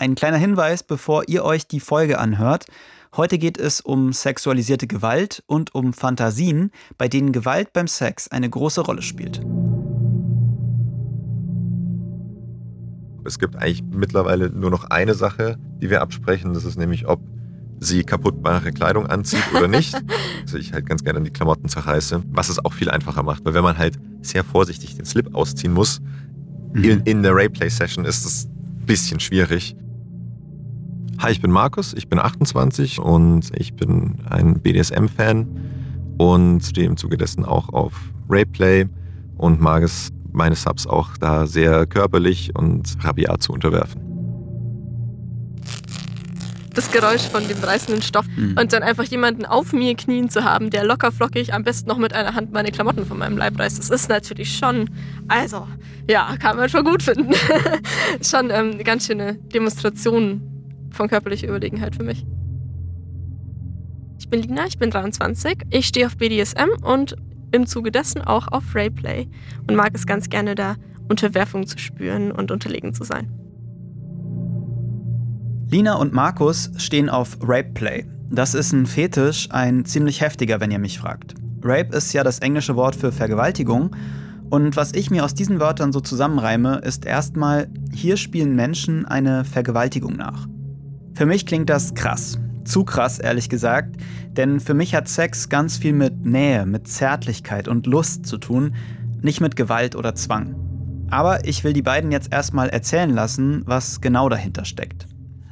Ein kleiner Hinweis, bevor ihr euch die Folge anhört. Heute geht es um sexualisierte Gewalt und um Fantasien, bei denen Gewalt beim Sex eine große Rolle spielt. Es gibt eigentlich mittlerweile nur noch eine Sache, die wir absprechen. Das ist nämlich, ob sie kaputtbare Kleidung anzieht oder nicht. also ich halt ganz gerne die Klamotten zerreiße, was es auch viel einfacher macht. Weil wenn man halt sehr vorsichtig den Slip ausziehen muss, mhm. in, in der Rayplay-Session ist es ein bisschen schwierig. Hi, ich bin Markus, ich bin 28 und ich bin ein BDSM-Fan und stehe im Zuge dessen auch auf Rayplay und mag es, meine Subs auch da sehr körperlich und rabiat zu unterwerfen das Geräusch von dem reißenden Stoff mhm. und dann einfach jemanden auf mir knien zu haben, der locker flockig am besten noch mit einer Hand meine Klamotten von meinem Leib reißt. Das ist natürlich schon, also ja, kann man schon gut finden. schon ähm, eine ganz schöne Demonstration von körperlicher Überlegenheit für mich. Ich bin Lina, ich bin 23. Ich stehe auf BDSM und im Zuge dessen auch auf Rayplay und mag es ganz gerne da Unterwerfung zu spüren und unterlegen zu sein. Lina und Markus stehen auf Rape Play. Das ist ein Fetisch, ein ziemlich heftiger, wenn ihr mich fragt. Rape ist ja das englische Wort für Vergewaltigung und was ich mir aus diesen Wörtern so zusammenreime, ist erstmal, hier spielen Menschen eine Vergewaltigung nach. Für mich klingt das krass. Zu krass, ehrlich gesagt. Denn für mich hat Sex ganz viel mit Nähe, mit Zärtlichkeit und Lust zu tun, nicht mit Gewalt oder Zwang. Aber ich will die beiden jetzt erstmal erzählen lassen, was genau dahinter steckt.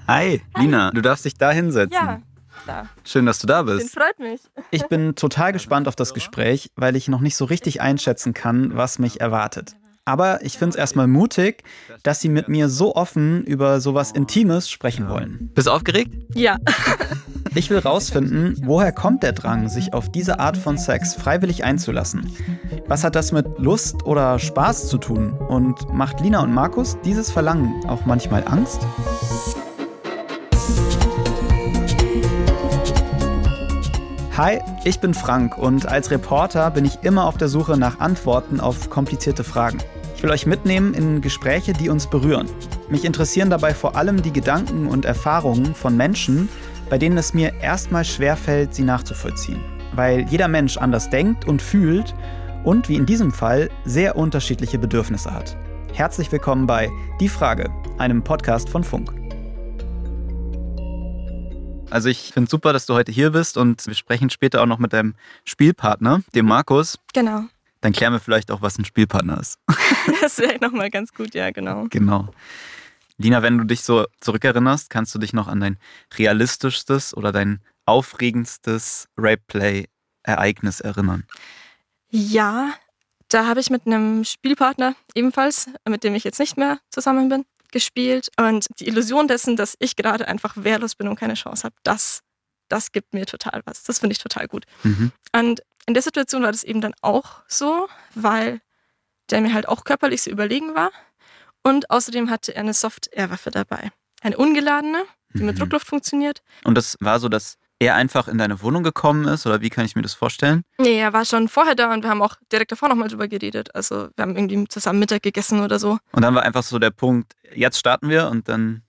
Hi, Hi. Lina, du darfst dich da hinsetzen. Ja. Da. Schön, dass du da bist. Freut mich. Ich bin total gespannt auf das Gespräch, weil ich noch nicht so richtig einschätzen kann, was mich erwartet. Aber ich finde es erstmal mutig, dass Sie mit mir so offen über sowas Intimes sprechen wollen. Bist du aufgeregt? Ja. Ich will rausfinden, woher kommt der Drang, sich auf diese Art von Sex freiwillig einzulassen? Was hat das mit Lust oder Spaß zu tun? Und macht Lina und Markus dieses Verlangen auch manchmal Angst? Hi, ich bin Frank und als Reporter bin ich immer auf der Suche nach Antworten auf komplizierte Fragen. Ich will euch mitnehmen in Gespräche, die uns berühren. Mich interessieren dabei vor allem die Gedanken und Erfahrungen von Menschen, bei denen es mir erstmal schwerfällt, sie nachzuvollziehen. Weil jeder Mensch anders denkt und fühlt und wie in diesem Fall sehr unterschiedliche Bedürfnisse hat. Herzlich willkommen bei Die Frage, einem Podcast von Funk. Also ich finde super, dass du heute hier bist und wir sprechen später auch noch mit deinem Spielpartner, dem Markus. Genau. Dann klären wir vielleicht auch, was ein Spielpartner ist. das wäre nochmal ganz gut, ja, genau. Genau. Lina, wenn du dich so zurückerinnerst, kannst du dich noch an dein realistischstes oder dein aufregendstes Rape-Play-Ereignis erinnern? Ja, da habe ich mit einem Spielpartner ebenfalls, mit dem ich jetzt nicht mehr zusammen bin, gespielt. Und die Illusion dessen, dass ich gerade einfach wehrlos bin und keine Chance habe, das, das gibt mir total was. Das finde ich total gut. Mhm. Und in der Situation war das eben dann auch so, weil der mir halt auch körperlich so überlegen war. Und außerdem hatte er eine Soft-Air-Waffe dabei. Eine ungeladene, die mit mhm. Druckluft funktioniert. Und das war so das er einfach in deine Wohnung gekommen ist oder wie kann ich mir das vorstellen? Nee, er war schon vorher da und wir haben auch direkt davor nochmal drüber geredet. Also wir haben irgendwie zusammen Mittag gegessen oder so. Und dann war einfach so der Punkt, jetzt starten wir und dann.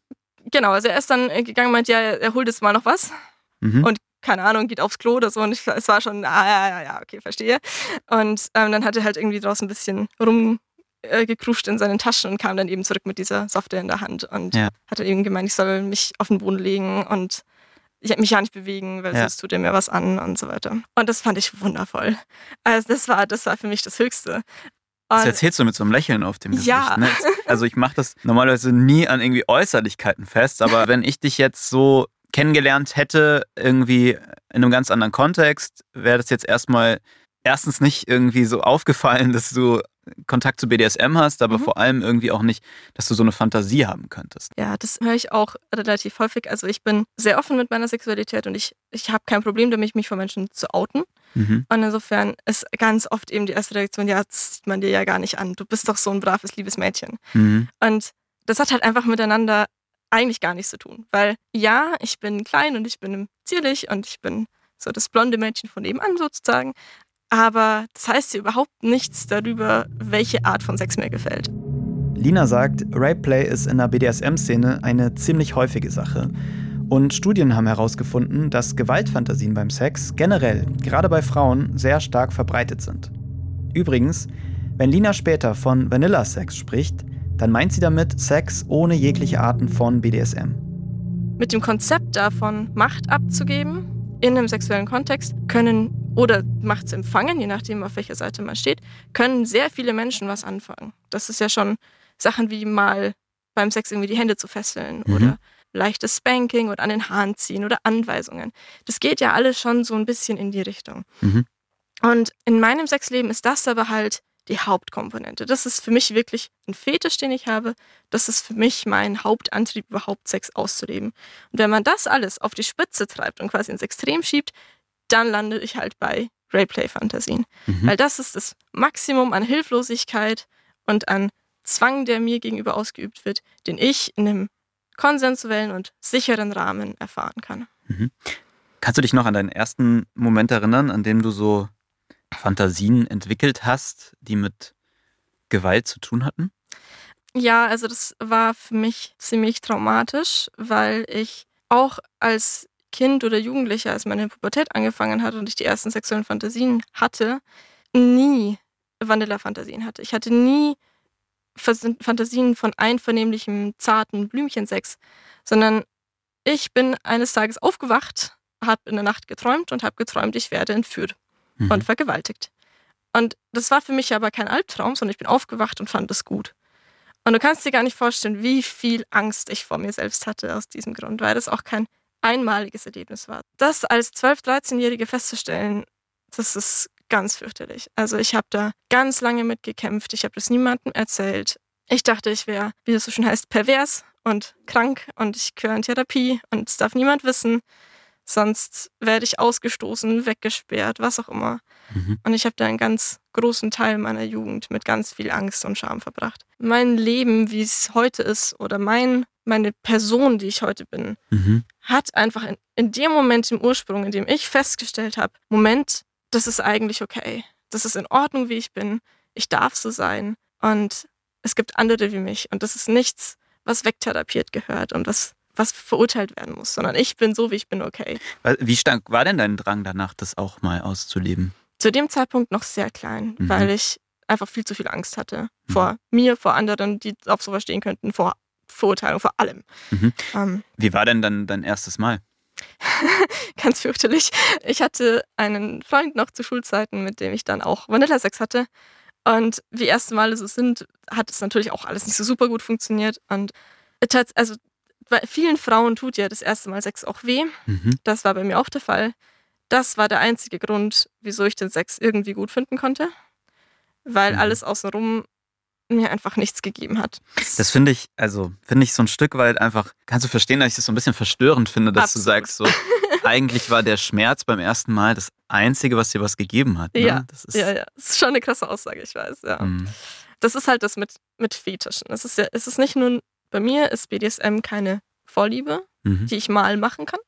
Genau, also er ist dann gegangen und meint, ja, er holt jetzt mal noch was. Mhm. Und keine Ahnung, geht aufs Klo oder so. Und ich, es war schon, ah, ja, ja, ja, okay, verstehe. Und ähm, dann hat er halt irgendwie draußen ein bisschen rumgekruscht äh, in seinen Taschen und kam dann eben zurück mit dieser Software in der Hand und ja. hat dann eben gemeint, ich soll mich auf den Boden legen und ich mich ja nicht bewegen, weil ja. sonst tut er mir was an und so weiter. Und das fand ich wundervoll. Also das war, das war für mich das Höchste. Und das erzählst du mit so einem Lächeln auf dem Gesicht. Ja. Ne? Also ich mache das normalerweise nie an irgendwie Äußerlichkeiten fest, aber wenn ich dich jetzt so kennengelernt hätte, irgendwie in einem ganz anderen Kontext, wäre das jetzt erstmal erstens nicht irgendwie so aufgefallen, dass du Kontakt zu BDSM hast, aber mhm. vor allem irgendwie auch nicht, dass du so eine Fantasie haben könntest. Ja, das höre ich auch relativ häufig. Also ich bin sehr offen mit meiner Sexualität und ich, ich habe kein Problem damit, mich vor Menschen zu outen. Mhm. Und insofern ist ganz oft eben die erste Reaktion, ja, das sieht man dir ja gar nicht an. Du bist doch so ein braves, liebes Mädchen. Mhm. Und das hat halt einfach miteinander eigentlich gar nichts zu tun. Weil ja, ich bin klein und ich bin zierlich und ich bin so das blonde Mädchen von nebenan sozusagen. Aber das heißt ja überhaupt nichts darüber, welche Art von Sex mir gefällt. Lina sagt, Rapeplay ist in der BDSM-Szene eine ziemlich häufige Sache. Und Studien haben herausgefunden, dass Gewaltfantasien beim Sex generell, gerade bei Frauen, sehr stark verbreitet sind. Übrigens, wenn Lina später von Vanilla-Sex spricht, dann meint sie damit Sex ohne jegliche Arten von BDSM. Mit dem Konzept davon, Macht abzugeben in einem sexuellen Kontext, können oder Macht zu empfangen, je nachdem, auf welcher Seite man steht, können sehr viele Menschen was anfangen. Das ist ja schon Sachen wie mal beim Sex irgendwie die Hände zu fesseln mhm. oder leichtes Spanking oder an den Haaren ziehen oder Anweisungen. Das geht ja alles schon so ein bisschen in die Richtung. Mhm. Und in meinem Sexleben ist das aber halt die Hauptkomponente. Das ist für mich wirklich ein Fetisch, den ich habe. Das ist für mich mein Hauptantrieb, überhaupt Sex auszuleben. Und wenn man das alles auf die Spitze treibt und quasi ins Extrem schiebt, dann lande ich halt bei Rayplay-Fantasien. Mhm. Weil das ist das Maximum an Hilflosigkeit und an Zwang, der mir gegenüber ausgeübt wird, den ich in einem konsensuellen und sicheren Rahmen erfahren kann. Mhm. Kannst du dich noch an deinen ersten Moment erinnern, an dem du so Fantasien entwickelt hast, die mit Gewalt zu tun hatten? Ja, also das war für mich ziemlich traumatisch, weil ich auch als Kind oder Jugendlicher, als meine Pubertät angefangen hat und ich die ersten sexuellen Fantasien hatte, nie Vanilla-Fantasien hatte. Ich hatte nie Fantasien von einvernehmlichem, zarten Blümchensex, sondern ich bin eines Tages aufgewacht, habe in der Nacht geträumt und habe geträumt, ich werde entführt mhm. und vergewaltigt. Und das war für mich aber kein Albtraum, sondern ich bin aufgewacht und fand es gut. Und du kannst dir gar nicht vorstellen, wie viel Angst ich vor mir selbst hatte aus diesem Grund, weil das auch kein einmaliges Erlebnis war. Das als 12-, 13-Jährige festzustellen, das ist ganz fürchterlich. Also ich habe da ganz lange mitgekämpft. Ich habe das niemandem erzählt. Ich dachte, ich wäre, wie das so schön heißt, pervers und krank und ich gehöre in Therapie und es darf niemand wissen. Sonst werde ich ausgestoßen, weggesperrt, was auch immer. Mhm. Und ich habe da einen ganz großen Teil meiner Jugend mit ganz viel Angst und Scham verbracht. Mein Leben, wie es heute ist, oder mein, meine Person, die ich heute bin, mhm. hat einfach in, in dem Moment im Ursprung, in dem ich festgestellt habe, Moment, das ist eigentlich okay. Das ist in Ordnung, wie ich bin. Ich darf so sein. Und es gibt andere wie mich. Und das ist nichts, was wegtherapiert gehört und was, was verurteilt werden muss, sondern ich bin so, wie ich bin, okay. Wie stark war denn dein Drang danach, das auch mal auszuleben? Zu dem Zeitpunkt noch sehr klein, mhm. weil ich einfach viel zu viel Angst hatte. Mhm. Vor mir, vor anderen, die auf sowas stehen könnten, vor Verurteilung, vor allem. Mhm. Ähm, wie war denn dann dein erstes Mal? ganz fürchterlich. Ich hatte einen Freund noch zu Schulzeiten, mit dem ich dann auch Vanilla-Sex hatte. Und wie erste Male so sind, hat es natürlich auch alles nicht so super gut funktioniert. Und also bei vielen Frauen tut ja das erste Mal Sex auch weh. Mhm. Das war bei mir auch der Fall. Das war der einzige Grund, wieso ich den Sex irgendwie gut finden konnte. Weil mhm. alles außenrum mir einfach nichts gegeben hat. Das finde ich, also finde ich so ein Stück weit einfach, kannst du verstehen, dass ich das so ein bisschen verstörend finde, dass Absolut. du sagst, so, eigentlich war der Schmerz beim ersten Mal das Einzige, was dir was gegeben hat. Ne? Ja, das ist, ja, ja. Das ist schon eine krasse Aussage, ich weiß, ja. Mhm. Das ist halt das mit, mit Fetischen. Es ist ja, es ist nicht nur, bei mir ist BDSM keine Vorliebe, mhm. die ich mal machen kann,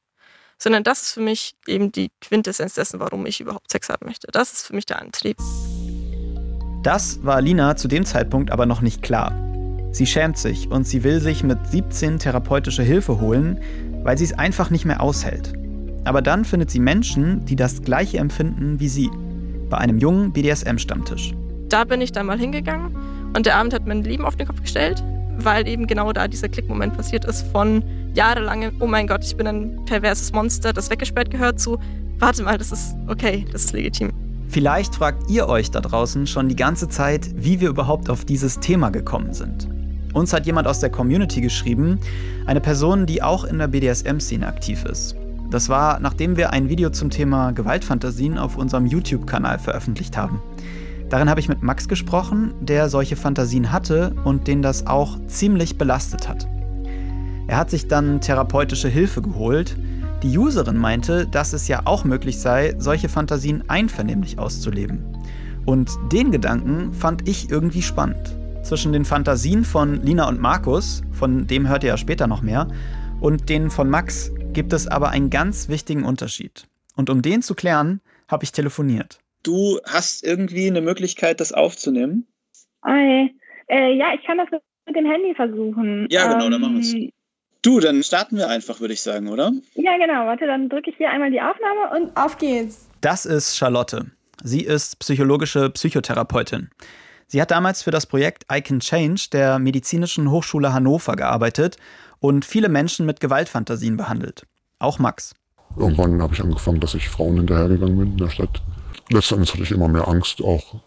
sondern das ist für mich eben die Quintessenz dessen, warum ich überhaupt Sex haben möchte. Das ist für mich der Antrieb. Das war Lina zu dem Zeitpunkt aber noch nicht klar. Sie schämt sich und sie will sich mit 17 therapeutische Hilfe holen, weil sie es einfach nicht mehr aushält. Aber dann findet sie Menschen, die das gleiche empfinden wie sie, bei einem jungen BDSM-Stammtisch. Da bin ich dann mal hingegangen und der Abend hat mein Leben auf den Kopf gestellt, weil eben genau da dieser Klickmoment passiert ist von jahrelange, oh mein Gott, ich bin ein perverses Monster, das weggesperrt gehört, zu, warte mal, das ist okay, das ist legitim. Vielleicht fragt ihr euch da draußen schon die ganze Zeit, wie wir überhaupt auf dieses Thema gekommen sind. Uns hat jemand aus der Community geschrieben, eine Person, die auch in der BDSM-Szene aktiv ist. Das war, nachdem wir ein Video zum Thema Gewaltfantasien auf unserem YouTube-Kanal veröffentlicht haben. Darin habe ich mit Max gesprochen, der solche Fantasien hatte und den das auch ziemlich belastet hat. Er hat sich dann therapeutische Hilfe geholt die Userin meinte, dass es ja auch möglich sei, solche Fantasien einvernehmlich auszuleben. Und den Gedanken fand ich irgendwie spannend. Zwischen den Fantasien von Lina und Markus, von dem hört ihr ja später noch mehr, und denen von Max gibt es aber einen ganz wichtigen Unterschied. Und um den zu klären, habe ich telefoniert. Du hast irgendwie eine Möglichkeit, das aufzunehmen? Hi. Äh, ja, ich kann das Mit dem Handy versuchen. Ja, genau, ähm, dann machen wir es. Du, dann starten wir einfach, würde ich sagen, oder? Ja, genau. Warte, dann drücke ich hier einmal die Aufnahme und auf geht's. Das ist Charlotte. Sie ist psychologische Psychotherapeutin. Sie hat damals für das Projekt I Can Change der Medizinischen Hochschule Hannover gearbeitet und viele Menschen mit Gewaltfantasien behandelt. Auch Max. Irgendwann habe ich angefangen, dass ich Frauen hinterhergegangen bin in der Stadt. Letztendlich hatte ich immer mehr Angst, auch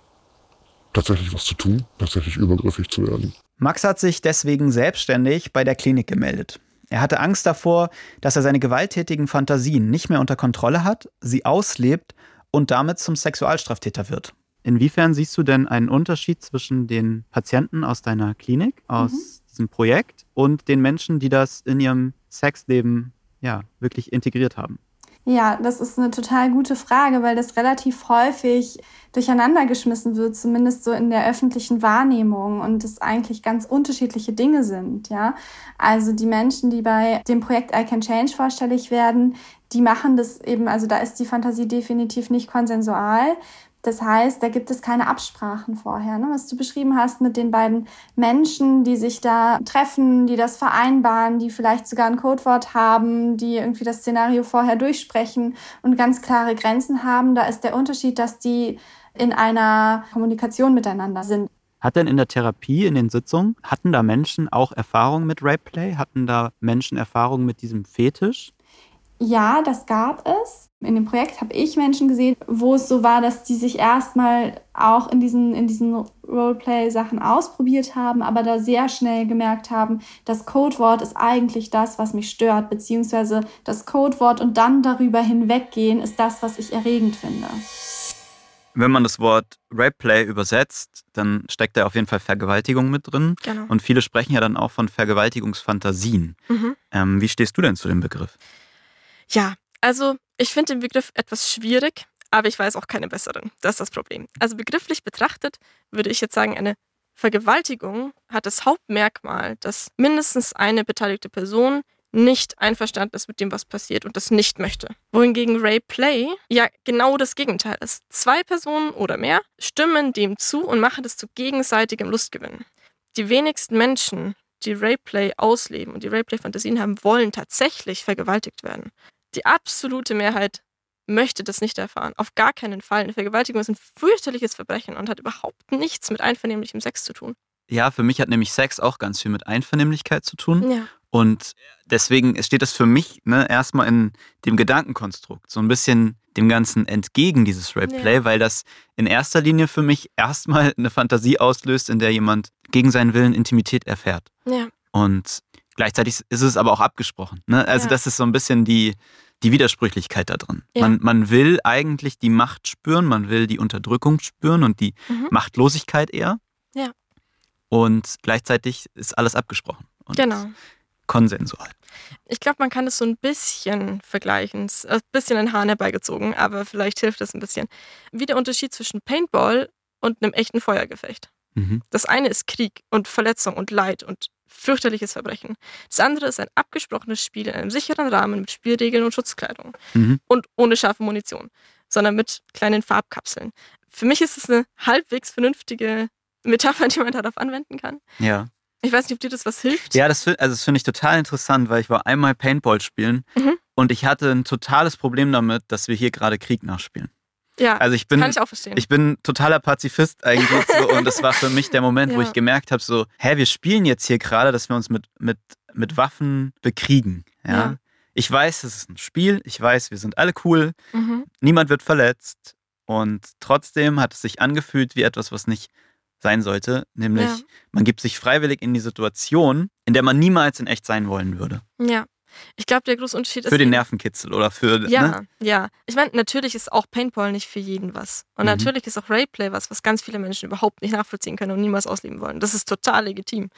tatsächlich was zu tun, tatsächlich übergriffig zu werden. Max hat sich deswegen selbstständig bei der Klinik gemeldet. Er hatte Angst davor, dass er seine gewalttätigen Fantasien nicht mehr unter Kontrolle hat, sie auslebt und damit zum Sexualstraftäter wird. Inwiefern siehst du denn einen Unterschied zwischen den Patienten aus deiner Klinik, aus mhm. diesem Projekt und den Menschen, die das in ihrem Sexleben ja, wirklich integriert haben? Ja, das ist eine total gute Frage, weil das relativ häufig durcheinander geschmissen wird, zumindest so in der öffentlichen Wahrnehmung und es eigentlich ganz unterschiedliche Dinge sind, ja. Also die Menschen, die bei dem Projekt I Can Change vorstellig werden, die machen das eben, also da ist die Fantasie definitiv nicht konsensual. Das heißt, da gibt es keine Absprachen vorher. Ne? Was du beschrieben hast mit den beiden Menschen, die sich da treffen, die das vereinbaren, die vielleicht sogar ein Codewort haben, die irgendwie das Szenario vorher durchsprechen und ganz klare Grenzen haben. Da ist der Unterschied, dass die in einer Kommunikation miteinander sind. Hat denn in der Therapie, in den Sitzungen, hatten da Menschen auch Erfahrungen mit Rapeplay? Hatten da Menschen Erfahrungen mit diesem Fetisch? Ja, das gab es. In dem Projekt habe ich Menschen gesehen, wo es so war, dass die sich erstmal auch in diesen, in diesen Roleplay-Sachen ausprobiert haben, aber da sehr schnell gemerkt haben, das Codewort ist eigentlich das, was mich stört, beziehungsweise das Codewort und dann darüber hinweggehen ist das, was ich erregend finde. Wenn man das Wort Rapeplay übersetzt, dann steckt da auf jeden Fall Vergewaltigung mit drin. Genau. Und viele sprechen ja dann auch von Vergewaltigungsfantasien. Mhm. Ähm, wie stehst du denn zu dem Begriff? Ja, also ich finde den Begriff etwas schwierig, aber ich weiß auch keine besseren. Das ist das Problem. Also begrifflich betrachtet würde ich jetzt sagen, eine Vergewaltigung hat das Hauptmerkmal, dass mindestens eine beteiligte Person nicht einverstanden ist mit dem, was passiert und das nicht möchte. Wohingegen Ray Play ja genau das Gegenteil ist. Zwei Personen oder mehr stimmen dem zu und machen das zu gegenseitigem Lustgewinn. Die wenigsten Menschen, die Rayplay ausleben und die Rayplay-Fantasien haben, wollen tatsächlich vergewaltigt werden. Die absolute Mehrheit möchte das nicht erfahren. Auf gar keinen Fall. Eine Vergewaltigung ist ein fürchterliches Verbrechen und hat überhaupt nichts mit einvernehmlichem Sex zu tun. Ja, für mich hat nämlich Sex auch ganz viel mit Einvernehmlichkeit zu tun. Ja. Und deswegen steht das für mich ne, erstmal in dem Gedankenkonstrukt, so ein bisschen dem Ganzen entgegen, dieses Rape-Play, ja. weil das in erster Linie für mich erstmal eine Fantasie auslöst, in der jemand gegen seinen Willen Intimität erfährt. Ja. Und gleichzeitig ist es aber auch abgesprochen. Ne? Also das ist so ein bisschen die, die Widersprüchlichkeit da drin. Ja. Man, man will eigentlich die Macht spüren, man will die Unterdrückung spüren und die mhm. Machtlosigkeit eher. Ja. Und gleichzeitig ist alles abgesprochen. genau. Konsensual. Ich glaube, man kann es so ein bisschen vergleichen. Ein bisschen ein Hahn herbeigezogen, aber vielleicht hilft es ein bisschen. Wie der Unterschied zwischen Paintball und einem echten Feuergefecht. Mhm. Das eine ist Krieg und Verletzung und Leid und fürchterliches Verbrechen. Das andere ist ein abgesprochenes Spiel in einem sicheren Rahmen mit Spielregeln und Schutzkleidung. Mhm. Und ohne scharfe Munition, sondern mit kleinen Farbkapseln. Für mich ist es eine halbwegs vernünftige Metapher, die man darauf anwenden kann. Ja. Ich weiß nicht, ob dir das was hilft. Ja, das, also das finde ich total interessant, weil ich war einmal Paintball spielen mhm. und ich hatte ein totales Problem damit, dass wir hier gerade Krieg nachspielen. Ja, also ich bin, kann ich auch verstehen. Ich bin totaler Pazifist eigentlich so, und das war für mich der Moment, ja. wo ich gemerkt habe, so, hä, wir spielen jetzt hier gerade, dass wir uns mit, mit, mit Waffen bekriegen. Ja? ja. Ich weiß, es ist ein Spiel, ich weiß, wir sind alle cool, mhm. niemand wird verletzt und trotzdem hat es sich angefühlt wie etwas, was nicht sein sollte, nämlich ja. man gibt sich freiwillig in die Situation, in der man niemals in echt sein wollen würde. Ja. Ich glaube, der große Unterschied ist. Für den Nervenkitzel oder für. Ja, ne? ja. Ich meine, natürlich ist auch Paintball nicht für jeden was. Und mhm. natürlich ist auch Rayplay was, was ganz viele Menschen überhaupt nicht nachvollziehen können und niemals ausleben wollen. Das ist total legitim.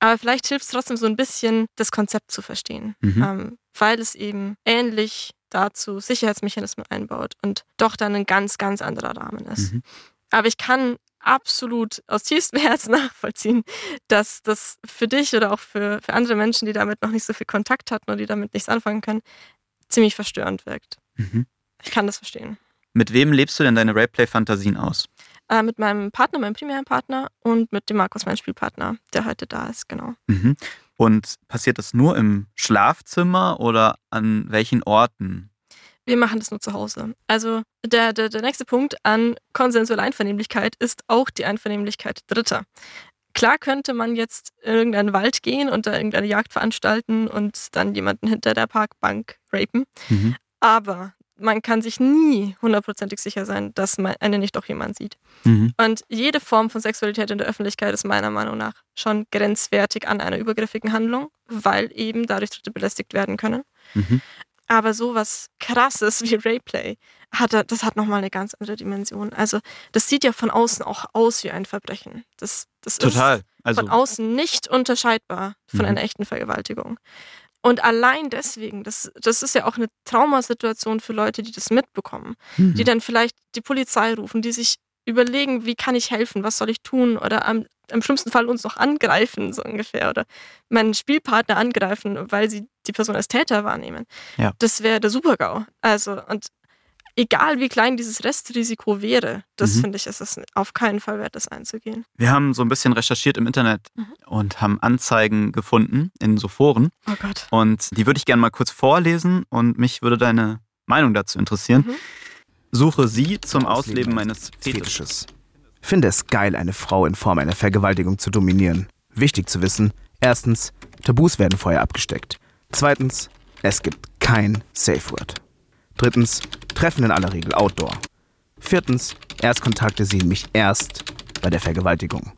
Aber vielleicht hilft es trotzdem so ein bisschen, das Konzept zu verstehen. Mhm. Ähm, weil es eben ähnlich dazu Sicherheitsmechanismen einbaut und doch dann ein ganz, ganz anderer Rahmen ist. Mhm. Aber ich kann absolut aus tiefstem Herzen nachvollziehen, dass das für dich oder auch für, für andere Menschen, die damit noch nicht so viel Kontakt hatten oder die damit nichts anfangen können, ziemlich verstörend wirkt. Mhm. Ich kann das verstehen. Mit wem lebst du denn deine Rayplay-Fantasien aus? Äh, mit meinem Partner, meinem primären Partner und mit dem Markus, meinem Spielpartner, der heute da ist, genau. Mhm. Und passiert das nur im Schlafzimmer oder an welchen Orten? Wir machen das nur zu Hause. Also der, der, der nächste Punkt an konsensueller Einvernehmlichkeit ist auch die Einvernehmlichkeit Dritter. Klar könnte man jetzt in irgendeinen Wald gehen und da irgendeine Jagd veranstalten und dann jemanden hinter der Parkbank rapen. Mhm. Aber man kann sich nie hundertprozentig sicher sein, dass man einen nicht doch jemand sieht. Mhm. Und jede Form von Sexualität in der Öffentlichkeit ist meiner Meinung nach schon grenzwertig an einer übergriffigen Handlung, weil eben dadurch Dritte belästigt werden können. Mhm. Aber sowas krasses wie Rayplay, hat, er- das hat nochmal eine ganz andere Dimension. Also das sieht ja von außen auch aus wie ein Verbrechen. Das, das Total. ist Also, von außen nicht unterscheidbar von Mhm. einer echten Vergewaltigung. Und allein deswegen, das, das ist ja auch eine Traumasituation für Leute, die das mitbekommen, mhm. die dann vielleicht die Polizei rufen, die sich überlegen, wie kann ich helfen, was soll ich tun oder am, am schlimmsten Fall uns noch angreifen, so ungefähr, oder meinen Spielpartner angreifen, weil sie die Person als Täter wahrnehmen. Ja. Das wäre der Super-GAU. Also, und egal wie klein dieses Restrisiko wäre, das Mhm. finde ich, ist es auf keinen Fall wert, das einzugehen. wir haben so ein bisschen recherchiert im Internet Mhm. und haben Anzeigen gefunden in so Foren. Oh Gott. Und die würde ich gerne mal kurz vorlesen und mich würde deine Meinung dazu interessieren. Mhm. Suche sie zum Ausleben meines Fetisches. Finde es geil, eine Frau in Form einer Vergewaltigung zu dominieren. Wichtig zu wissen: erstens, Tabus werden vorher abgesteckt. Zweitens, es gibt kein Safe Word. Drittens, Treffen in aller Regel Outdoor. Viertens, Erstkontakte sehen mich erst bei der Vergewaltigung.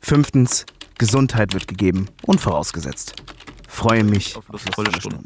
Fünftens, Gesundheit wird gegeben und vorausgesetzt. Freue mich Auf auf Stunden. Stunden.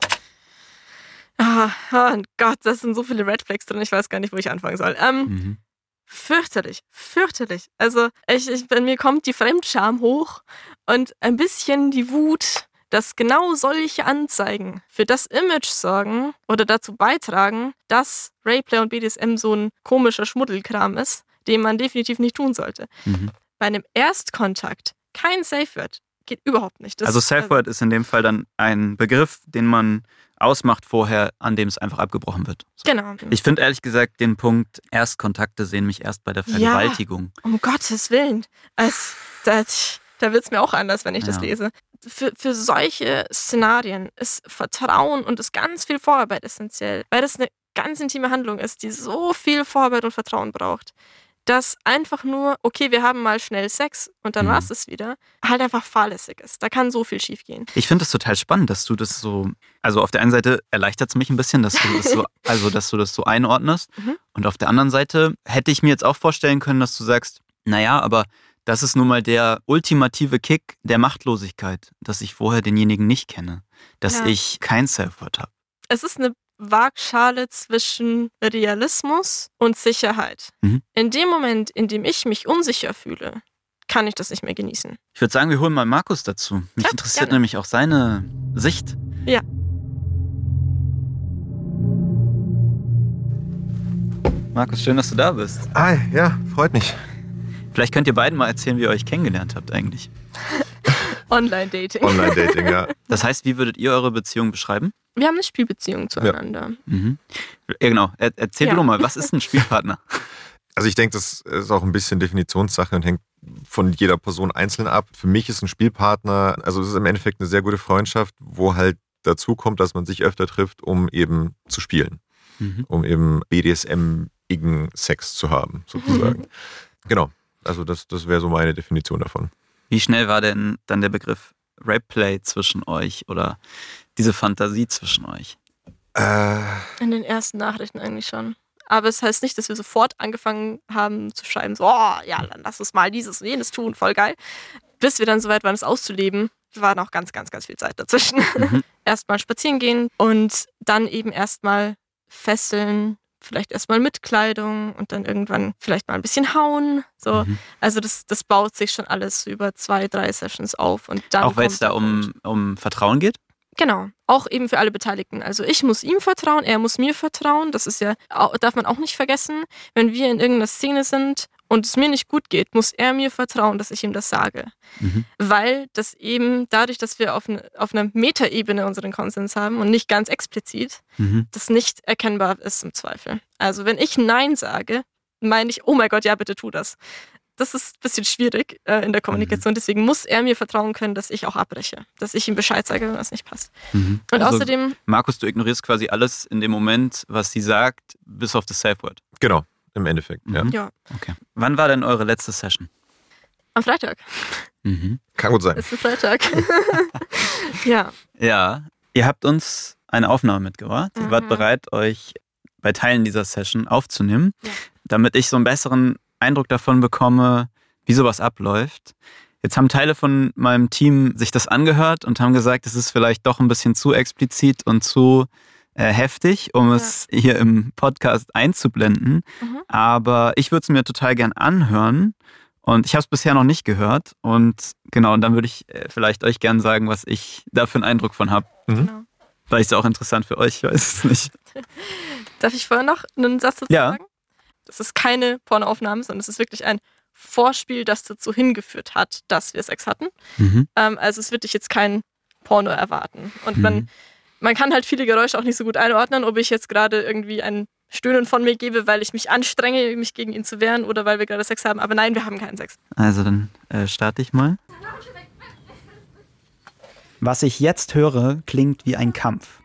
Ah, oh Gott, das sind so viele Red Flags drin, ich weiß gar nicht, wo ich anfangen soll. Ähm, Mhm. fürchterlich, fürchterlich. Also ich, ich, bei mir kommt die Fremdscham hoch und ein bisschen die Wut, dass genau solche Anzeigen für das Image sorgen oder dazu beitragen, dass Rayplay und BDSM so ein komischer Schmuddelkram ist, den man definitiv nicht tun sollte. Mhm. Bei einem Erstkontakt kein Safe Word geht überhaupt nicht. Das- Also Safe Word ist in dem Fall dann ein Begriff, den man ausmacht vorher, an dem es einfach abgebrochen wird. So. Genau. Ich finde ehrlich gesagt den Punkt, Erstkontakte sehen mich erst bei der Ja. Vergewaltigung. Um Gottes Willen. Es, das, da wird es mir auch anders, wenn ich das Ja. lese. Für, für solche Szenarien ist Vertrauen und ist ganz viel Vorarbeit essentiell, weil das eine ganz intime Handlung ist, die so viel Vorarbeit und Vertrauen braucht, dass einfach nur, okay, wir haben mal schnell Sex und dann Mhm. war es das wieder, halt einfach fahrlässig ist. Da kann so viel schiefgehen. Ich finde es total spannend, dass du das so, also auf der einen Seite erleichtert es mich ein bisschen, dass du das so, also dass du das so einordnest. Mhm. Und auf der anderen Seite hätte ich mir jetzt auch vorstellen können, dass du sagst, naja, aber das ist nun mal der ultimative Kick der Machtlosigkeit, dass ich vorher denjenigen nicht kenne, dass Ja. ich kein Self-Word habe. Es ist eine Waagschale zwischen Realismus und Sicherheit. Mhm. In dem Moment, in dem ich mich unsicher fühle, kann ich das nicht mehr genießen. Ich würde sagen, wir holen mal Markus dazu. Mich Ja, interessiert gerne. nämlich auch seine Sicht. Ja. Markus, schön, dass du da bist. Ah, ja, freut mich. Vielleicht könnt ihr beiden mal erzählen, wie ihr euch kennengelernt habt eigentlich. Online-Dating. Online-Dating, ja. Das heißt, wie würdet ihr eure Beziehung beschreiben? Wir haben eine Spielbeziehung zueinander. Mhm. Ja, genau. Er, erzähl Ja. du doch mal, was ist ein Spielpartner? Also ich denke, das ist auch ein bisschen Definitionssache und hängt von jeder Person einzeln ab. Für mich ist ein Spielpartner, also es ist im Endeffekt eine sehr gute Freundschaft, wo halt dazu kommt, dass man sich öfter trifft, um eben zu spielen, Mhm. um eben BDSM-igen Sex zu haben, sozusagen. Genau. Also das, das wäre so meine Definition davon. Wie schnell war denn dann der Begriff Rapeplay zwischen euch oder diese Fantasie zwischen euch? Äh, In den ersten Nachrichten eigentlich schon. Aber es heißt nicht, dass wir sofort angefangen haben zu schreiben, so, oh, ja, dann lass uns mal dieses und jenes tun, voll geil. Bis wir dann soweit waren, es auszuleben, war noch ganz, ganz, ganz viel Zeit dazwischen. Mhm. erstmal spazieren gehen und dann eben erstmal fesseln, vielleicht erstmal mit Kleidung und dann irgendwann vielleicht mal ein bisschen hauen. So. Mhm. Also das, das baut sich schon alles über zwei, drei Sessions auf und dann. Auch weil es da um, Punkt. um Vertrauen geht? Genau, auch eben für alle Beteiligten. Also ich muss ihm vertrauen, er muss mir vertrauen. Das ist ja, darf man auch nicht vergessen. Wenn wir in irgendeiner Szene sind und es mir nicht gut geht, muss er mir vertrauen, dass ich ihm das sage. Mhm. Weil das eben dadurch, dass wir auf, ne, auf einer Metaebene unseren Konsens haben und nicht ganz explizit, Mhm. das nicht erkennbar ist im Zweifel. Also wenn ich Nein sage, meine ich, oh mein Gott, ja, bitte tu das. das ist ein bisschen schwierig äh, in der Kommunikation. Mhm. Deswegen muss er mir vertrauen können, dass ich auch abbreche. Dass ich ihm Bescheid sage, wenn was nicht passt. Mhm. Und also, außerdem, Markus, du ignorierst quasi alles in dem Moment, was sie sagt, bis auf das Safe Word. Genau, im Endeffekt. Ja. Mhm. ja, Okay. Wann war denn eure letzte Session? am Freitag. Mhm. Kann gut sein. Ist ein Freitag. ja, Ja, ihr habt uns eine Aufnahme mitgebracht. Ihr wart Mhm. bereit, euch bei Teilen dieser Session aufzunehmen, Ja. damit ich so einen besseren Eindruck davon bekomme, wie sowas abläuft. Jetzt haben Teile von meinem Team sich das angehört und haben gesagt, es ist vielleicht doch ein bisschen zu explizit und zu äh, heftig, um Ja. es hier im Podcast einzublenden. Mhm. Aber ich würde es mir total gern anhören. Und ich habe es bisher noch nicht gehört. Und genau, und dann würde ich äh, vielleicht euch gern sagen, was ich da für einen Eindruck von habe. genau. Vielleicht ist es auch interessant für euch, ich weiß es nicht. Darf ich vorher noch einen Satz dazu Ja. sagen? Das ist keine Pornoaufnahme, sondern es ist wirklich ein Vorspiel, das dazu hingeführt hat, dass wir Sex hatten. Mhm. Ähm, also es wird dich jetzt kein Porno erwarten. Und Mhm. man kann halt viele Geräusche auch nicht so gut einordnen, ob ich jetzt gerade irgendwie ein Stöhnen von mir gebe, weil ich mich anstrenge, mich gegen ihn zu wehren oder weil wir gerade Sex haben. Aber nein, wir haben keinen Sex. Also dann äh, starte ich mal. Was ich jetzt höre, klingt wie ein Kampf.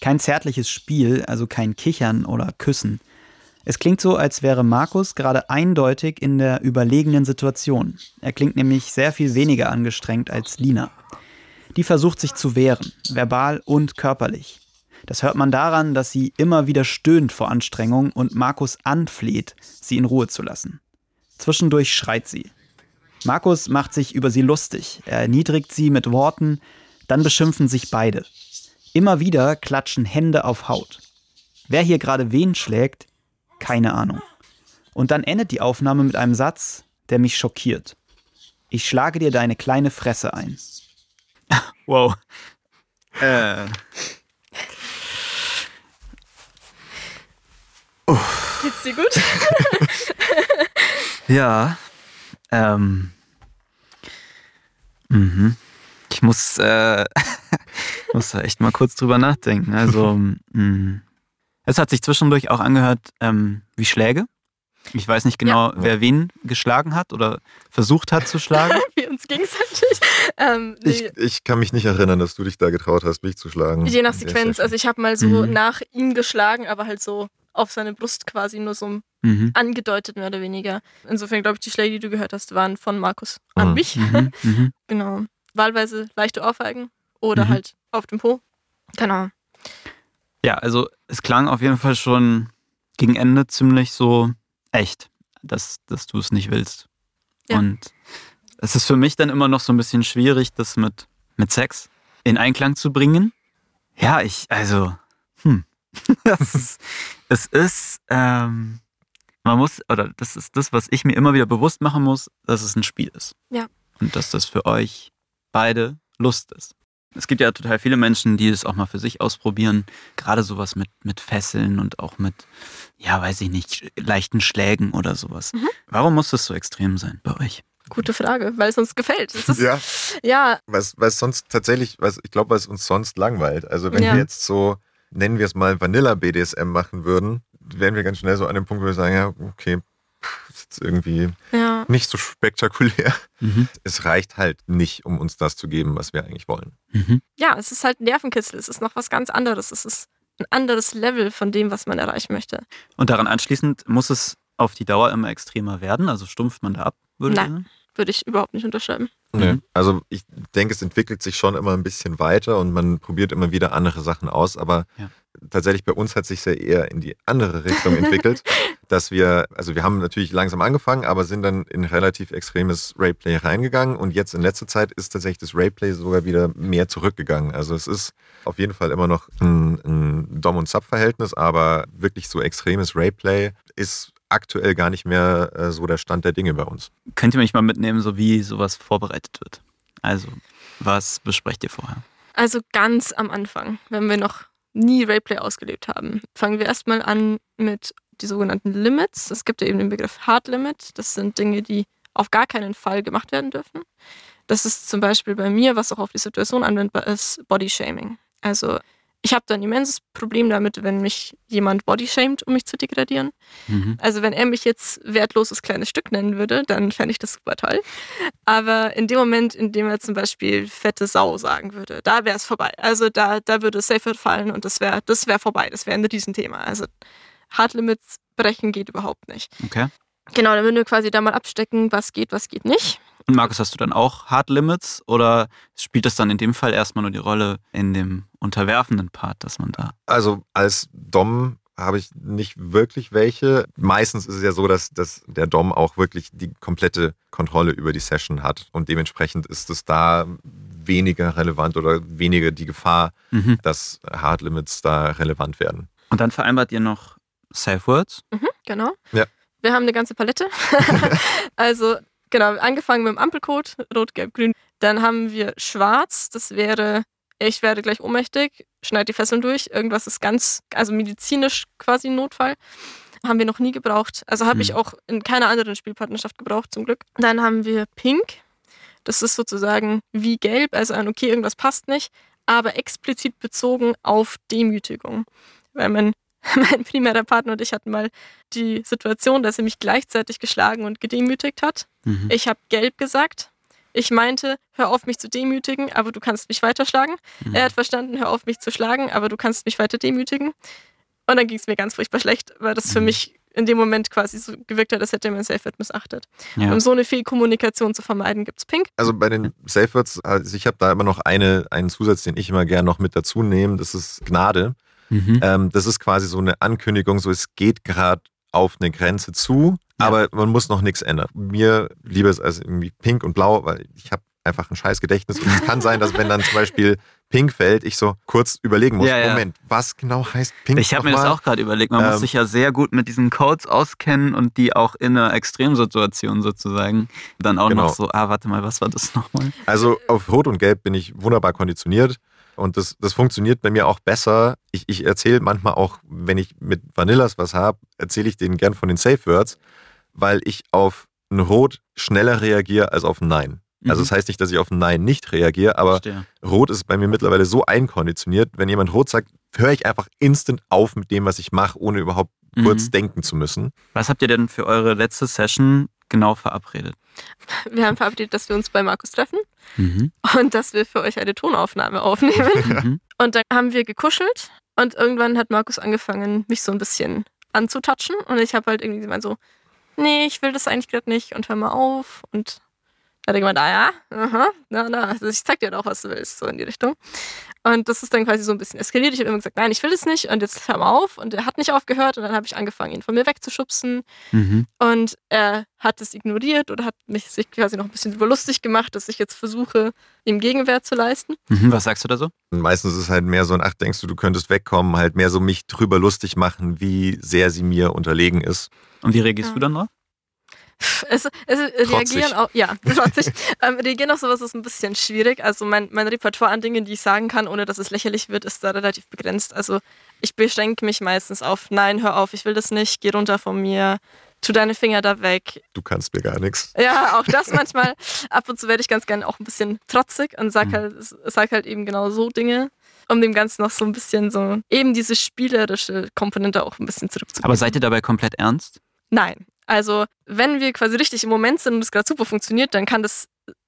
Kein zärtliches Spiel, also kein Kichern oder Küssen. Es klingt so, als wäre Markus gerade eindeutig in der überlegenen Situation. Er klingt nämlich sehr viel weniger angestrengt als Lina. Die versucht sich zu wehren, verbal und körperlich. Das hört man daran, dass sie immer wieder stöhnt vor Anstrengung und Markus anfleht, sie in Ruhe zu lassen. Zwischendurch schreit sie. Markus macht sich über sie lustig. Er erniedrigt sie mit Worten, dann beschimpfen sich beide. Immer wieder klatschen Hände auf Haut. Wer hier gerade wen schlägt, keine Ahnung. Und dann endet die Aufnahme mit einem Satz, der mich schockiert. Ich schlage dir deine kleine Fresse ein. Wow. Äh. Geht's dir gut? Ja. Ähm. Mhm. Ich muss, äh, muss da echt mal kurz drüber nachdenken. Also, mh. es hat sich zwischendurch auch angehört ähm, wie Schläge. Ich weiß nicht genau, wer wen geschlagen hat oder versucht hat zu schlagen. Uns gegenseitig. Ähm, nee, Ich, ich kann mich nicht erinnern, dass du dich da getraut hast, mich zu schlagen. je nach Sequenz. Also ich habe mal so Mhm. nach ihm geschlagen, aber halt so auf seine Brust quasi nur so Mhm. angedeutet, mehr oder weniger. Insofern glaube ich, die Schläge, die du gehört hast, waren von Markus an Mhm. mich. Mhm. Mhm. Genau. Wahlweise leichte Ohrfeigen oder Mhm. halt auf dem Po. Genau. Ja, also es klang auf jeden Fall schon gegen Ende ziemlich so echt, dass, dass du es nicht willst. Ja. Und es ist für mich dann immer noch so ein bisschen schwierig, das mit, mit Sex in Einklang zu bringen. Ja, ich, also, hm. das ist, es ist, ähm, man muss, oder das ist das, was ich mir immer wieder bewusst machen muss, dass es ein Spiel ist. Ja. Und dass das für euch beide Lust ist. Es gibt ja total viele Menschen, die es auch mal für sich ausprobieren. Gerade sowas mit, mit Fesseln und auch mit, ja, weiß ich nicht, leichten Schlägen oder sowas. Mhm. Warum muss das so extrem sein bei euch? Gute Frage, weil es uns gefällt. Es ist, Ja, ja, weil es sonst tatsächlich, was ich glaube, weil es uns sonst langweilt. Also wenn Ja. wir jetzt so, nennen wir es mal Vanilla-BDSM machen würden, wären wir ganz schnell so an dem Punkt, wo wir sagen, ja, okay, pff, ist jetzt irgendwie ja. nicht so spektakulär. Mhm. Es reicht halt nicht, um uns das zu geben, was wir eigentlich wollen. Mhm. ja, es ist halt ein Nervenkitzel. Es ist noch was ganz anderes. Es ist ein anderes Level von dem, was man erreichen möchte. Und daran anschließend muss es auf die Dauer immer extremer werden? Also stumpft man da ab, würde ich Nein. sagen? Würde ich überhaupt nicht unterschreiben. Mhm. Also ich denke, es entwickelt sich schon immer ein bisschen weiter und man probiert immer wieder andere Sachen aus, aber Ja. tatsächlich bei uns hat sich ja eher in die andere Richtung entwickelt, dass wir, also wir haben natürlich langsam angefangen, aber sind dann in relativ extremes Rayplay reingegangen und jetzt in letzter Zeit ist tatsächlich das Rayplay sogar wieder mehr zurückgegangen. Also es ist auf jeden Fall immer noch ein, ein Dom- und Sub-Verhältnis, aber wirklich so extremes Rayplay ist aktuell gar nicht mehr äh, so der Stand der Dinge bei uns. Könnt ihr mich mal mitnehmen, so wie sowas vorbereitet wird? Also, was besprecht ihr vorher? Also ganz am Anfang, wenn wir noch nie Rayplay ausgelebt haben, fangen wir erstmal an mit die sogenannten Limits. Es gibt ja eben den Begriff Hard Limit. Das sind Dinge, die auf gar keinen Fall gemacht werden dürfen. Das ist zum Beispiel bei mir, was auch auf die Situation anwendbar ist, Body Shaming. Also Ich habe da ein immenses Problem damit, wenn mich jemand bodyshamed, um mich zu degradieren. Mhm. Also wenn er mich jetzt wertloses kleines Stück nennen würde, dann fände ich das super toll. Aber in dem Moment, in dem er zum Beispiel fette Sau sagen würde, da wäre es vorbei. Also da, da würde es safe fallen und das wäre das wär vorbei. Das wäre ein Riesenthema. Also Hard Limits brechen geht überhaupt nicht. Okay. Genau, dann würden wir quasi da mal abstecken, was geht, was geht nicht. Und Markus, hast du dann auch Hard Limits oder spielt das dann in dem Fall erstmal nur die Rolle in dem unterwerfenden Part, dass man da. Also als Dom habe ich nicht wirklich welche. Meistens ist es ja so, dass, dass der Dom auch wirklich die komplette Kontrolle über die Session hat und dementsprechend ist es da weniger relevant oder weniger die Gefahr, Mhm. dass Hard Limits da relevant werden. Und dann vereinbart ihr noch Safe Words. Mhm, genau. Ja. Wir haben eine ganze Palette. also, genau, angefangen mit dem Ampelcode, rot, gelb, grün. Dann haben wir schwarz, das wäre, ich werde gleich ohnmächtig, schneid die Fesseln durch. Irgendwas ist ganz, also medizinisch quasi ein Notfall. Haben wir noch nie gebraucht. Also habe ich Hm. auch in keiner anderen Spielpartnerschaft gebraucht, zum Glück. Dann haben wir pink. Das ist sozusagen wie gelb, also ein okay, irgendwas passt nicht, aber explizit bezogen auf Demütigung. Weil mein, mein primärer Partner und ich hatten mal die Situation, dass er mich gleichzeitig geschlagen und gedemütigt hat. Mhm. Ich habe gelb gesagt. Ich meinte, hör auf mich zu demütigen, aber du kannst mich weiter schlagen. Mhm. Er hat verstanden, hör auf mich zu schlagen, aber du kannst mich weiter demütigen. Und dann ging es mir ganz furchtbar schlecht, weil das für Mhm. mich in dem Moment quasi so gewirkt hat, als hätte er mein Safe Word missachtet. Ja. Um so eine Fehlkommunikation zu vermeiden, gibt's Pink. Also bei den Safe Words, also ich habe da immer noch eine, einen Zusatz, den ich immer gerne noch mit dazu nehme. Das ist Gnade. Mhm. Ähm, das ist quasi so eine Ankündigung, so es geht gerade auf eine Grenze zu, Ja. aber man muss noch nichts ändern. Mir lieber ist also irgendwie pink und blau, weil ich habe einfach ein scheiß Gedächtnis und es kann sein, dass wenn dann zum Beispiel pink fällt, ich so kurz überlegen muss, Ja, ja. Moment, was genau heißt pink Ich habe mir das auch gerade überlegt. Man muss Ähm, sich ja sehr gut mit diesen Codes auskennen und die auch in einer Extremsituation sozusagen dann auch Genau. noch so, ah, warte mal, was war das nochmal? Also auf Rot und Gelb bin ich wunderbar konditioniert und das, das funktioniert bei mir auch besser. Ich, ich erzähle manchmal auch, wenn ich mit Vanillas was habe, erzähle ich denen gern von den Safe Words, weil ich auf ein Rot schneller reagiere als auf ein Nein. Also Mhm. das heißt nicht, dass ich auf ein Nein nicht reagiere, aber Verstehe. Rot ist bei mir mittlerweile so einkonditioniert, wenn jemand Rot sagt, höre ich einfach instant auf mit dem, was ich mache, ohne überhaupt kurz Mhm. denken zu müssen. Was habt ihr denn für eure letzte Session genau verabredet? Wir haben verabredet, dass wir uns bei Markus treffen Mhm. und dass wir für euch eine Tonaufnahme aufnehmen. Mhm. Und dann haben wir gekuschelt und irgendwann hat Markus angefangen, mich so ein bisschen anzutatschen und ich habe halt irgendwie gemeint so, nee, ich will das eigentlich gerade nicht und hör mal auf und da hat er gemeint, ah ja, aha, na, na, also ich zeig dir doch, was du willst, so in die Richtung. Und das ist dann quasi so ein bisschen eskaliert. Ich habe immer gesagt, nein, ich will es nicht und jetzt hör mal auf. Und er hat nicht aufgehört und dann habe ich angefangen, ihn von mir wegzuschubsen. Mhm. Und er hat es ignoriert oder hat mich sich quasi noch ein bisschen über lustig gemacht, dass ich jetzt versuche, ihm Gegenwehr zu leisten. Mhm. Was sagst du da so? Meistens ist es halt mehr so ein, ach, denkst du, du könntest wegkommen, halt mehr so mich drüber lustig machen, wie sehr sie mir unterlegen ist. Und wie reagierst Ja. du dann drauf? Es, es reagieren auch, ja, trotzig. ähm, reagieren auf sowas ist ein bisschen schwierig. Also mein, mein Repertoire an Dingen, die ich sagen kann, ohne dass es lächerlich wird, ist da relativ begrenzt. Also ich beschränke mich meistens auf, nein, hör auf, ich will das nicht, geh runter von mir, tu deine Finger da weg. Du kannst mir gar nichts. Ja, auch das manchmal. Ab und zu werde ich ganz gerne auch ein bisschen trotzig und sag Mhm. halt, sag halt eben genau so Dinge, um dem Ganzen noch so ein bisschen so, eben diese spielerische Komponente auch ein bisschen zurückzubringen. Aber seid ihr dabei komplett ernst? Nein. Also, wenn wir quasi richtig im Moment sind und es gerade super funktioniert, dann kann das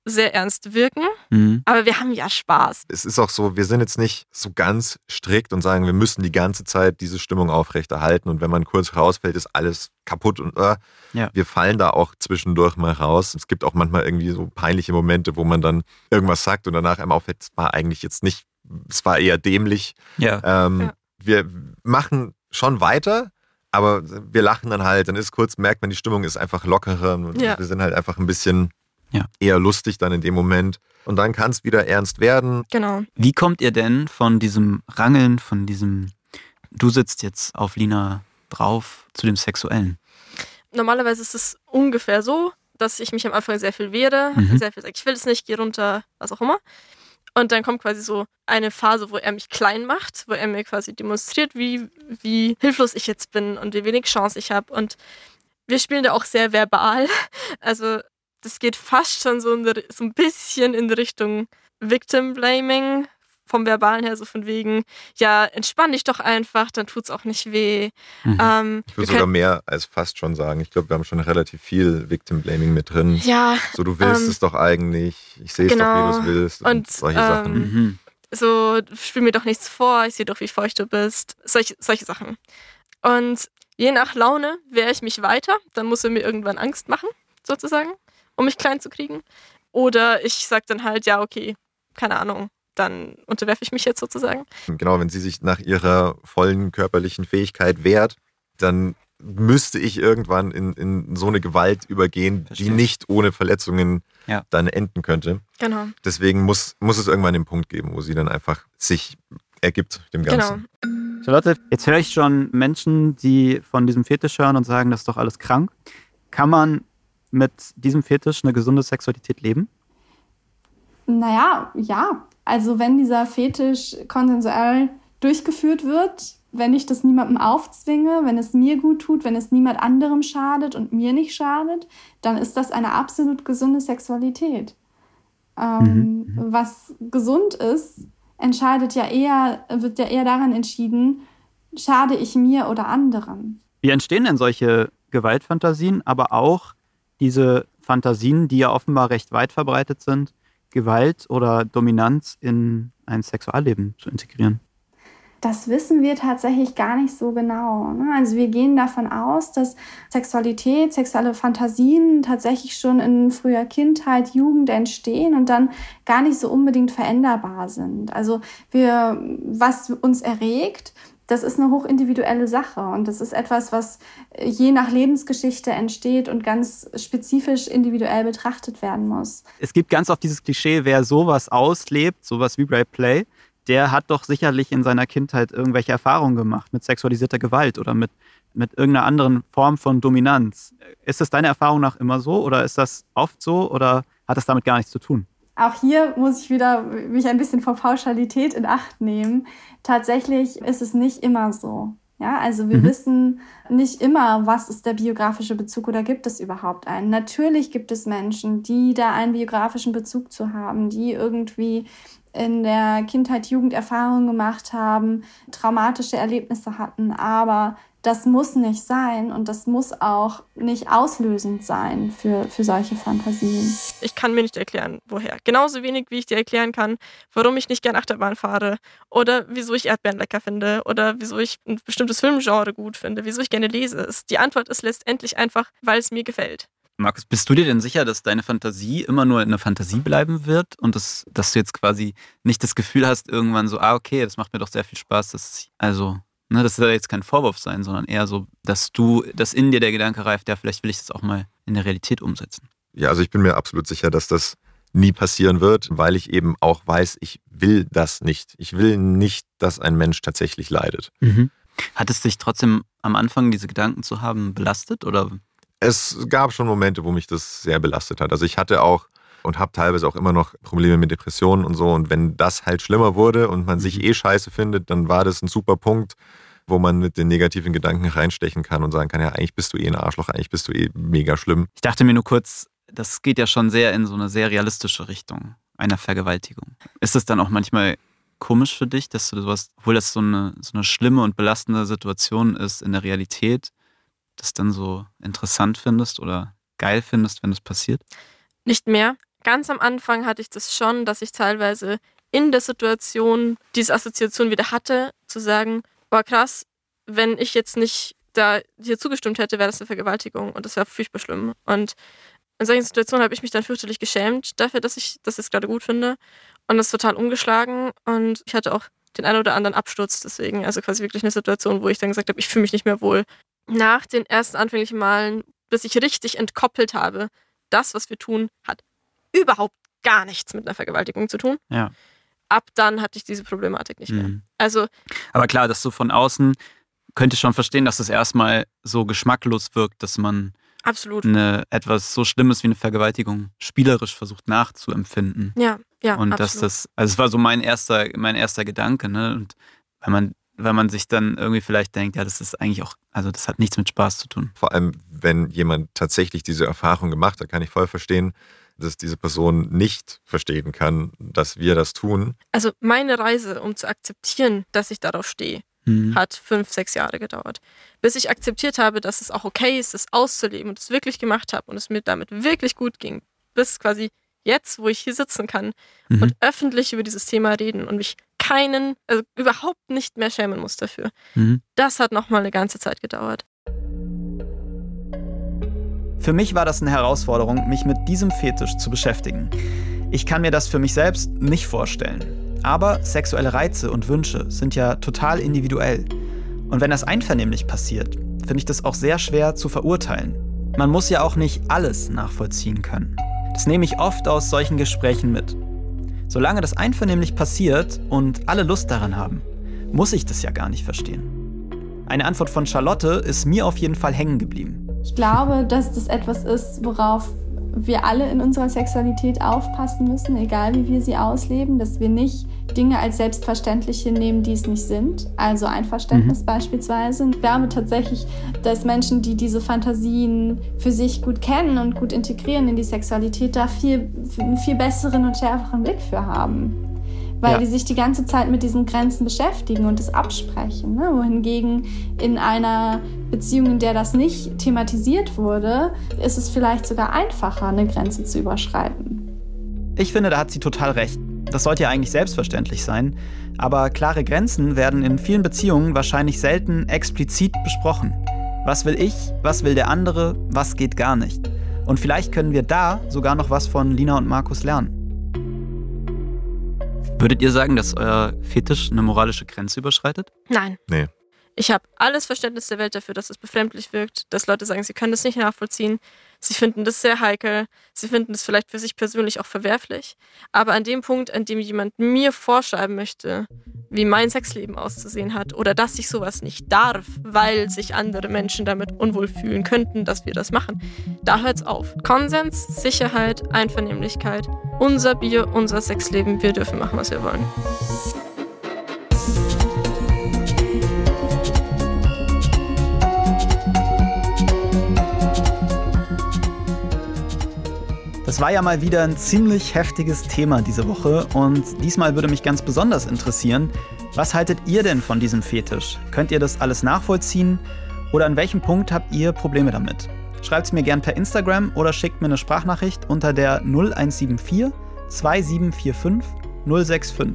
sehr ernst wirken. Mhm. Aber wir haben ja Spaß. Es ist auch so, wir sind jetzt nicht so ganz strikt und sagen, wir müssen die ganze Zeit diese Stimmung aufrechterhalten und wenn man kurz rausfällt, ist alles kaputt und äh, Ja. wir fallen da auch zwischendurch mal raus. Es gibt auch manchmal irgendwie so peinliche Momente, wo man dann irgendwas sagt und danach einem auffällt, es war eigentlich jetzt nicht, es war eher dämlich. Ja. Ähm, Ja. Wir machen schon weiter, aber wir lachen dann halt. Dann ist kurz, merkt man, die Stimmung ist einfach lockerer. Und Ja. Wir sind halt einfach ein bisschen Ja. eher lustig dann in dem Moment. Und dann kann es wieder ernst werden. Genau. Wie kommt ihr denn von diesem Rangeln, von diesem, du sitzt jetzt auf Lina drauf, zu dem Sexuellen? Normalerweise ist es ungefähr so, dass ich mich am Anfang sehr viel wehre, Mhm. sehr viel sage, ich will es nicht, geh runter, was auch immer. Und dann kommt quasi so eine Phase, wo er mich klein macht, wo er mir quasi demonstriert, wie, wie hilflos ich jetzt bin und wie wenig Chance ich habe. Und wir spielen da auch sehr verbal. Also das geht fast schon so, so ein bisschen in Richtung Victim Blaming, vom Verbalen her, so von wegen, ja, entspann dich doch einfach, dann tut's auch nicht weh. Mhm. Ähm, ich würde sogar mehr als fast schon sagen. Ich glaube, wir haben schon relativ viel Victim Blaming mit drin. Ja. So, du willst ähm, es doch eigentlich. Ich sehe es genau. doch, wie du es willst. Und, Und, solche ähm, Sachen. Mhm. so, spiel mir doch nichts vor, ich sehe doch, wie feucht du bist. Solche, solche Sachen. Und je nach Laune wehre ich mich weiter, dann muss er mir irgendwann Angst machen, sozusagen, um mich klein zu kriegen. Oder ich sage dann halt, ja, okay, keine Ahnung, dann unterwerfe ich mich jetzt sozusagen. Genau, wenn sie sich nach ihrer vollen körperlichen Fähigkeit wehrt, dann müsste ich irgendwann in, in so eine Gewalt übergehen, Verstehe. die nicht ohne Verletzungen Ja. dann enden könnte. Genau, Deswegen muss, muss es irgendwann den Punkt geben, wo sie dann einfach sich ergibt dem genau. Ganzen. Charlotte, jetzt höre ich schon Menschen, die von diesem Fetisch hören und sagen, das ist doch alles krank. Kann man mit diesem Fetisch eine gesunde Sexualität leben? Naja, ja. Also wenn dieser Fetisch konsensuell durchgeführt wird, wenn ich das niemandem aufzwinge, wenn es mir gut tut, wenn es niemand anderem schadet und mir nicht schadet, dann ist das eine absolut gesunde Sexualität. Ähm, Was gesund ist, entscheidet ja eher, wird ja eher daran entschieden, schade ich mir oder anderen. Wie entstehen denn solche Gewaltfantasien, aber auch diese Fantasien, die ja offenbar recht weit verbreitet sind, Gewalt oder Dominanz in ein Sexualleben zu integrieren? Das wissen wir tatsächlich gar nicht so genau. Ne? Also wir gehen davon aus, dass Sexualität, sexuelle Fantasien tatsächlich schon in früher Kindheit, Jugend entstehen und dann gar nicht so unbedingt veränderbar sind. Also wir, was uns erregt, das ist eine hochindividuelle Sache und das ist etwas, was je nach Lebensgeschichte entsteht und ganz spezifisch individuell betrachtet werden muss. Es gibt ganz oft dieses Klischee, wer sowas auslebt, sowas wie Rape Play, der hat doch sicherlich in seiner Kindheit irgendwelche Erfahrungen gemacht mit sexualisierter Gewalt oder mit, mit irgendeiner anderen Form von Dominanz. Ist das deiner Erfahrung nach immer so oder ist das oft so oder hat das damit gar nichts zu tun? Auch hier muss ich wieder mich ein bisschen vor Pauschalität in Acht nehmen. Tatsächlich ist es nicht immer so. Ja, also wir Mhm. wissen nicht immer, was ist der biografische Bezug oder gibt es überhaupt einen. Natürlich gibt es Menschen, die da einen biografischen Bezug zu haben, die irgendwie in der Kindheit Jugenderfahrungen gemacht haben, traumatische Erlebnisse hatten, aber das muss nicht sein und das muss auch nicht auslösend sein für, für solche Fantasien. Ich kann mir nicht erklären, woher. Genauso wenig, wie ich dir erklären kann, warum ich nicht gern Achterbahn fahre oder wieso ich Erdbeeren lecker finde oder wieso ich ein bestimmtes Filmgenre gut finde, wieso ich gerne lese. Es- Die Antwort ist letztendlich einfach, weil es mir gefällt. Markus, bist du dir denn sicher, dass deine Fantasie immer nur eine Fantasie bleiben wird und das, dass du jetzt quasi nicht das Gefühl hast, irgendwann so, ah, okay, das macht mir doch sehr viel Spaß, dass also, ne, das soll jetzt kein Vorwurf sein, sondern eher so, dass du, dass in dir der Gedanke reift, ja, vielleicht will ich das auch mal in der Realität umsetzen. Ja, also ich bin mir absolut sicher, dass das nie passieren wird, weil ich eben auch weiß, ich will das nicht. Ich will nicht, dass ein Mensch tatsächlich leidet. Hat es dich trotzdem am Anfang, diese Gedanken zu haben, belastet oder? Es gab schon Momente, wo mich das sehr belastet hat. Also ich hatte auch und habe teilweise auch immer noch Probleme mit Depressionen und so. Und wenn das halt schlimmer wurde und man sich eh scheiße findet, dann war das ein super Punkt, wo man mit den negativen Gedanken reinstechen kann und sagen kann, ja, eigentlich bist du eh ein Arschloch, eigentlich bist du eh mega schlimm. Ich dachte mir nur kurz, das geht ja schon sehr in so eine sehr realistische Richtung einer Vergewaltigung. Ist es dann auch manchmal komisch für dich, dass du sowas, obwohl das so eine, so eine schlimme und belastende Situation ist in der Realität, das dann so interessant findest oder geil findest, wenn das passiert? Nicht mehr. Ganz am Anfang hatte ich das schon, dass ich teilweise in der Situation diese Assoziation wieder hatte, zu sagen, boah krass, wenn ich jetzt nicht da hier zugestimmt hätte, wäre das eine Vergewaltigung und das wäre furchtbar schlimm. Und in solchen Situationen habe ich mich dann fürchterlich geschämt dafür, dass ich das jetzt gerade gut finde und das total umgeschlagen und ich hatte auch den einen oder anderen Absturz deswegen, also quasi wirklich eine Situation, wo ich dann gesagt habe, ich fühle mich nicht mehr wohl. Nach den ersten anfänglichen Malen, bis ich richtig entkoppelt habe, das, was wir tun, hat überhaupt gar nichts mit einer Vergewaltigung zu tun. Ja. Ab dann hatte ich diese Problematik nicht mehr. Mhm. Also Aber klar, dass du von außen könnte ich schon verstehen, dass es erstmal so geschmacklos wirkt, dass man absolut. eine etwas so Schlimmes wie eine Vergewaltigung spielerisch versucht nachzuempfinden. Ja, ja. und absolut. dass das, also es war so mein erster, mein erster Gedanke, ne? Und wenn man, wenn man sich dann irgendwie vielleicht denkt, ja, das ist eigentlich auch, also das hat nichts mit Spaß zu tun. Vor allem, wenn jemand tatsächlich diese Erfahrung gemacht hat, kann ich voll verstehen, dass diese Person nicht verstehen kann, dass wir das tun. Also meine Reise, um zu akzeptieren, dass ich darauf stehe, Mhm. hat fünf, sechs Jahre gedauert. Bis ich akzeptiert habe, dass es auch okay ist, es auszuleben und es wirklich gemacht habe und es mir damit wirklich gut ging. Bis quasi jetzt, wo ich hier sitzen kann Mhm. und öffentlich über dieses Thema reden und mich keinen, also überhaupt nicht mehr schämen muss dafür. Mhm. Das hat nochmal eine ganze Zeit gedauert. Für mich war das eine Herausforderung, mich mit diesem Fetisch zu beschäftigen. Ich kann mir das für mich selbst nicht vorstellen. Aber sexuelle Reize und Wünsche sind ja total individuell. Und wenn das einvernehmlich passiert, finde ich das auch sehr schwer zu verurteilen. Man muss ja auch nicht alles nachvollziehen können. Das nehme ich oft aus solchen Gesprächen mit. Solange das einvernehmlich passiert und alle Lust daran haben, muss ich das ja gar nicht verstehen. Eine Antwort von Charlotte ist mir auf jeden Fall hängen geblieben. Ich glaube, dass das etwas ist, worauf wir alle in unserer Sexualität aufpassen müssen, egal wie wir sie ausleben, dass wir nicht Dinge als selbstverständlich hinnehmen, die es nicht sind. Also Einverständnis beispielsweise. Ich glaube tatsächlich, dass Menschen, die diese Fantasien für sich gut kennen und gut integrieren in die Sexualität, da viel, einen viel besseren und schärferen Blick für haben. Weil Ja. die sich die ganze Zeit mit diesen Grenzen beschäftigen und es absprechen. Ne? Wohingegen in einer Beziehung, in der das nicht thematisiert wurde, ist es vielleicht sogar einfacher, eine Grenze zu überschreiten. Ich finde, da hat sie total recht. Das sollte ja eigentlich selbstverständlich sein. Aber klare Grenzen werden in vielen Beziehungen wahrscheinlich selten explizit besprochen. Was will ich? Was will der andere? Was geht gar nicht? Und vielleicht können wir da sogar noch was von Lina und Markus lernen. Würdet ihr sagen, dass euer Fetisch eine moralische Grenze überschreitet? Nein. Nee. Ich habe alles Verständnis der Welt dafür, dass es befremdlich wirkt, dass Leute sagen, sie können das nicht nachvollziehen. Sie finden das sehr heikel. Sie finden das vielleicht für sich persönlich auch verwerflich. Aber an dem Punkt, an dem jemand mir vorschreiben möchte, wie mein Sexleben auszusehen hat oder dass ich sowas nicht darf, weil sich andere Menschen damit unwohl fühlen könnten, dass wir das machen, da hört's auf. Konsens, Sicherheit, Einvernehmlichkeit, unser Bier, unser Sexleben, wir dürfen machen, was wir wollen. Das war ja mal wieder ein ziemlich heftiges Thema diese Woche und diesmal würde mich ganz besonders interessieren, was haltet ihr denn von diesem Fetisch? Könnt ihr das alles nachvollziehen oder an welchem Punkt habt ihr Probleme damit? Schreibt es mir gern per Instagram oder schickt mir eine Sprachnachricht unter der 0174 2745 065.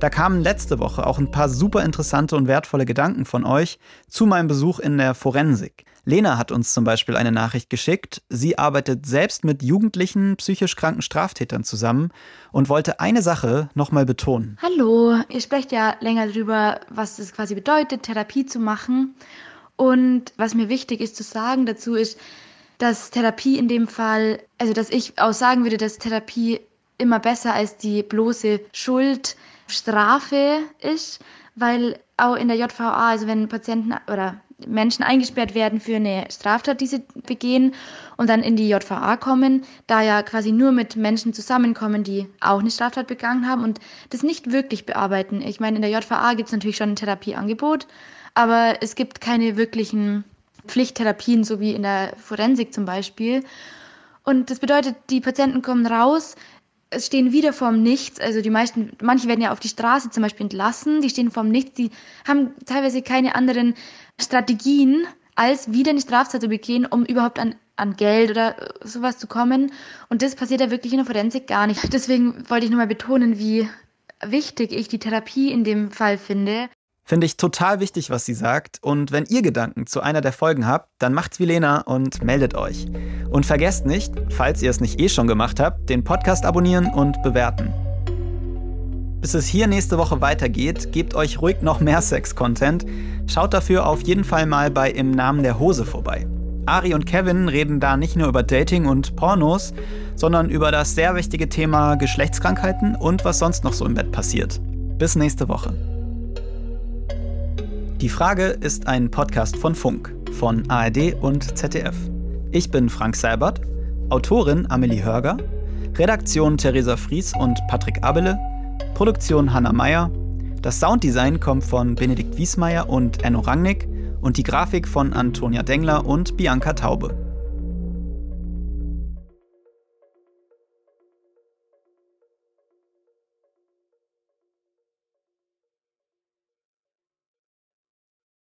Da kamen letzte Woche auch ein paar super interessante und wertvolle Gedanken von euch zu meinem Besuch in der Forensik. Lena hat uns zum Beispiel eine Nachricht geschickt. Sie arbeitet selbst mit jugendlichen, psychisch kranken Straftätern zusammen und wollte eine Sache nochmal betonen. Hallo, ihr sprecht ja länger darüber, was es quasi bedeutet, Therapie zu machen. Und was mir wichtig ist zu sagen dazu ist, dass Therapie in dem Fall, also dass ich auch sagen würde, dass Therapie immer besser als die bloße Schuldstrafe ist, weil auch in der JVA, also wenn Patienten oder Menschen eingesperrt werden für eine Straftat, die sie begehen und dann in die JVA kommen, da ja quasi nur mit Menschen zusammenkommen, die auch eine Straftat begangen haben und das nicht wirklich bearbeiten. Ich meine, in der JVA gibt es natürlich schon ein Therapieangebot, aber es gibt keine wirklichen Pflichttherapien, so wie in der Forensik zum Beispiel. Und das bedeutet, die Patienten kommen raus, es stehen wieder vorm Nichts. Also die meisten, manche werden ja auf die Straße zum Beispiel entlassen, die stehen vorm Nichts, die haben teilweise keine anderen Strategien, als wieder eine Straftat zu begehen, um überhaupt an, an Geld oder äh, sowas zu kommen. Und das passiert ja wirklich in der Forensik gar nicht. Deswegen wollte ich nochmal betonen, wie wichtig ich die Therapie in dem Fall finde. Finde ich total wichtig, was sie sagt. Und wenn ihr Gedanken zu einer der Folgen habt, dann macht's wie Lena und meldet euch. Und vergesst nicht, falls ihr es nicht eh schon gemacht habt, den Podcast abonnieren und bewerten. Bis es hier nächste Woche weitergeht, gebt euch ruhig noch mehr Sex-Content. Schaut dafür auf jeden Fall mal bei Im Namen der Hose vorbei. Ari und Kevin reden da nicht nur über Dating und Pornos, sondern über das sehr wichtige Thema Geschlechtskrankheiten und was sonst noch so im Bett passiert. Bis nächste Woche. Die Frage ist ein Podcast von Funk, von ARD und ZDF. Ich bin Frank Seibert, Autorin Amelie Hörger, Redaktion Theresa Fries und Patrick Abele, Produktion Hanna Meyer, das Sounddesign kommt von Benedikt Wiesmeier und Enno Rangnick und die Grafik von Antonia Dengler und Bianca Taube.